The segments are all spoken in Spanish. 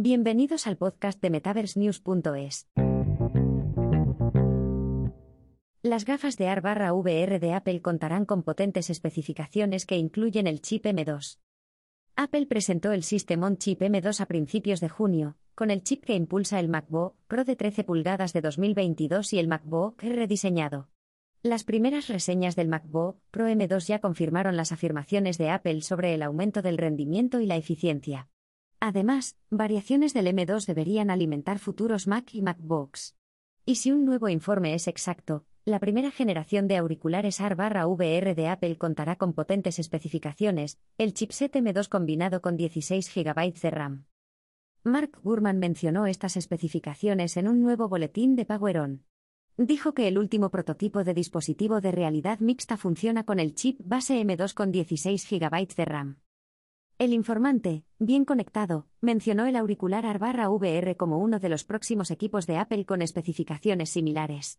Bienvenidos al podcast de MetaverseNews.es. Las gafas de AR VR de Apple contarán con potentes especificaciones que incluyen el chip M2. Apple presentó el System On Chip M2 a principios de junio, con el chip que impulsa el MacBook Pro de 13 pulgadas de 2022 y el MacBook rediseñado. Las primeras reseñas del MacBook Pro M2 ya confirmaron las afirmaciones de Apple sobre el aumento del rendimiento y la eficiencia. Además, variaciones del M2 deberían alimentar futuros Mac y MacBooks. Y si un nuevo informe es exacto, la primera generación de auriculares AR/VR de Apple contará con potentes especificaciones, el chipset M2 combinado con 16 GB de RAM. Mark Gurman mencionó estas especificaciones en un nuevo boletín de PowerOn dijo que el último prototipo de dispositivo de realidad mixta funciona con el chip base M2 con 16 GB de RAM. El informante, bien conectado, mencionó el auricular AR/VR como uno de los próximos equipos de Apple con especificaciones similares.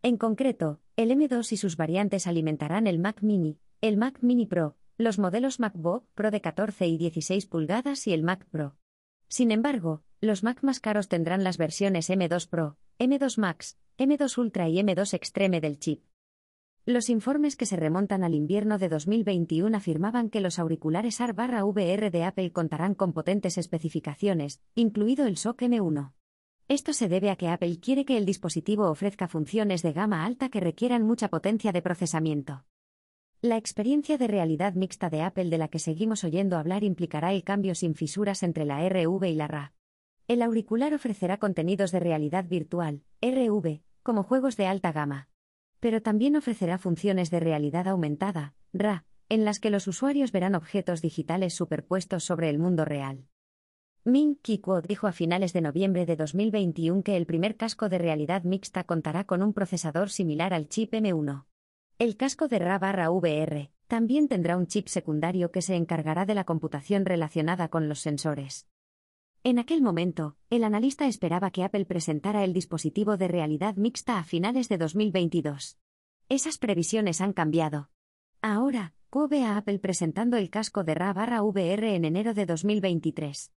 En concreto, el M2 y sus variantes alimentarán el Mac Mini, el Mac Mini Pro, los modelos MacBook Pro de 14 y 16 pulgadas y el Mac Pro. Sin embargo, los Mac más caros tendrán las versiones M2 Pro, M2 Max, M2 Ultra y M2 Extreme del chip. Los informes que se remontan al invierno de 2021 afirmaban que los auriculares AR/VR de Apple contarán con potentes especificaciones, incluido el SOC M1. Esto se debe a que Apple quiere que el dispositivo ofrezca funciones de gama alta que requieran mucha potencia de procesamiento. La experiencia de realidad mixta de Apple de la que seguimos oyendo hablar implicará el cambio sin fisuras entre la RV y la RA. El auricular ofrecerá contenidos de realidad virtual, RV, como juegos de alta gama. Pero también ofrecerá funciones de realidad aumentada, RA, en las que los usuarios verán objetos digitales superpuestos sobre el mundo real. Ming Chi dijo a finales de noviembre de 2021 que el primer casco de realidad mixta contará con un procesador similar al chip M1. El casco de RA/VR también tendrá un chip secundario que se encargará de la computación relacionada con los sensores. En aquel momento, el analista esperaba que Apple presentara el dispositivo de realidad mixta a finales de 2022. Esas previsiones han cambiado. Ahora, Q ve a Apple presentando el casco de RA/VR en enero de 2023.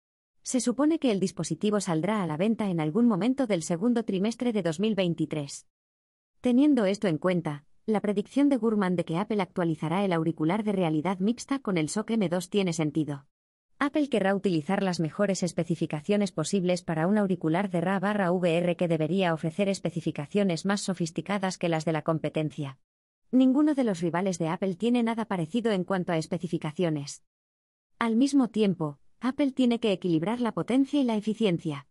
Se supone que el dispositivo saldrá a la venta en algún momento del segundo trimestre de 2023. Teniendo esto en cuenta, la predicción de Gurman de que Apple actualizará el auricular de realidad mixta con el SOC M2 tiene sentido. Apple querrá utilizar las mejores especificaciones posibles para un auricular de RA/VR que debería ofrecer especificaciones más sofisticadas que las de la competencia. Ninguno de los rivales de Apple tiene nada parecido en cuanto a especificaciones. Al mismo tiempo, Apple tiene que equilibrar la potencia y la eficiencia.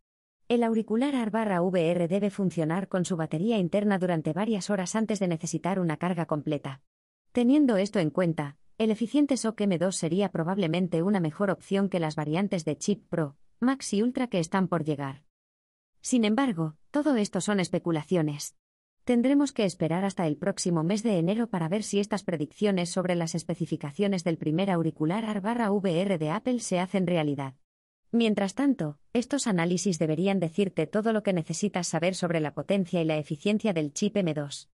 El auricular AR/VR debe funcionar con su batería interna durante varias horas antes de necesitar una carga completa. Teniendo esto en cuenta, el eficiente SOC M2 sería probablemente una mejor opción que las variantes de chip Pro, Max y Ultra que están por llegar. Sin embargo, todo esto son especulaciones. Tendremos que esperar hasta el próximo mes de enero para ver si estas predicciones sobre las especificaciones del primer auricular AR/VR de Apple se hacen realidad. Mientras tanto, estos análisis deberían decirte todo lo que necesitas saber sobre la potencia y la eficiencia del chip M2.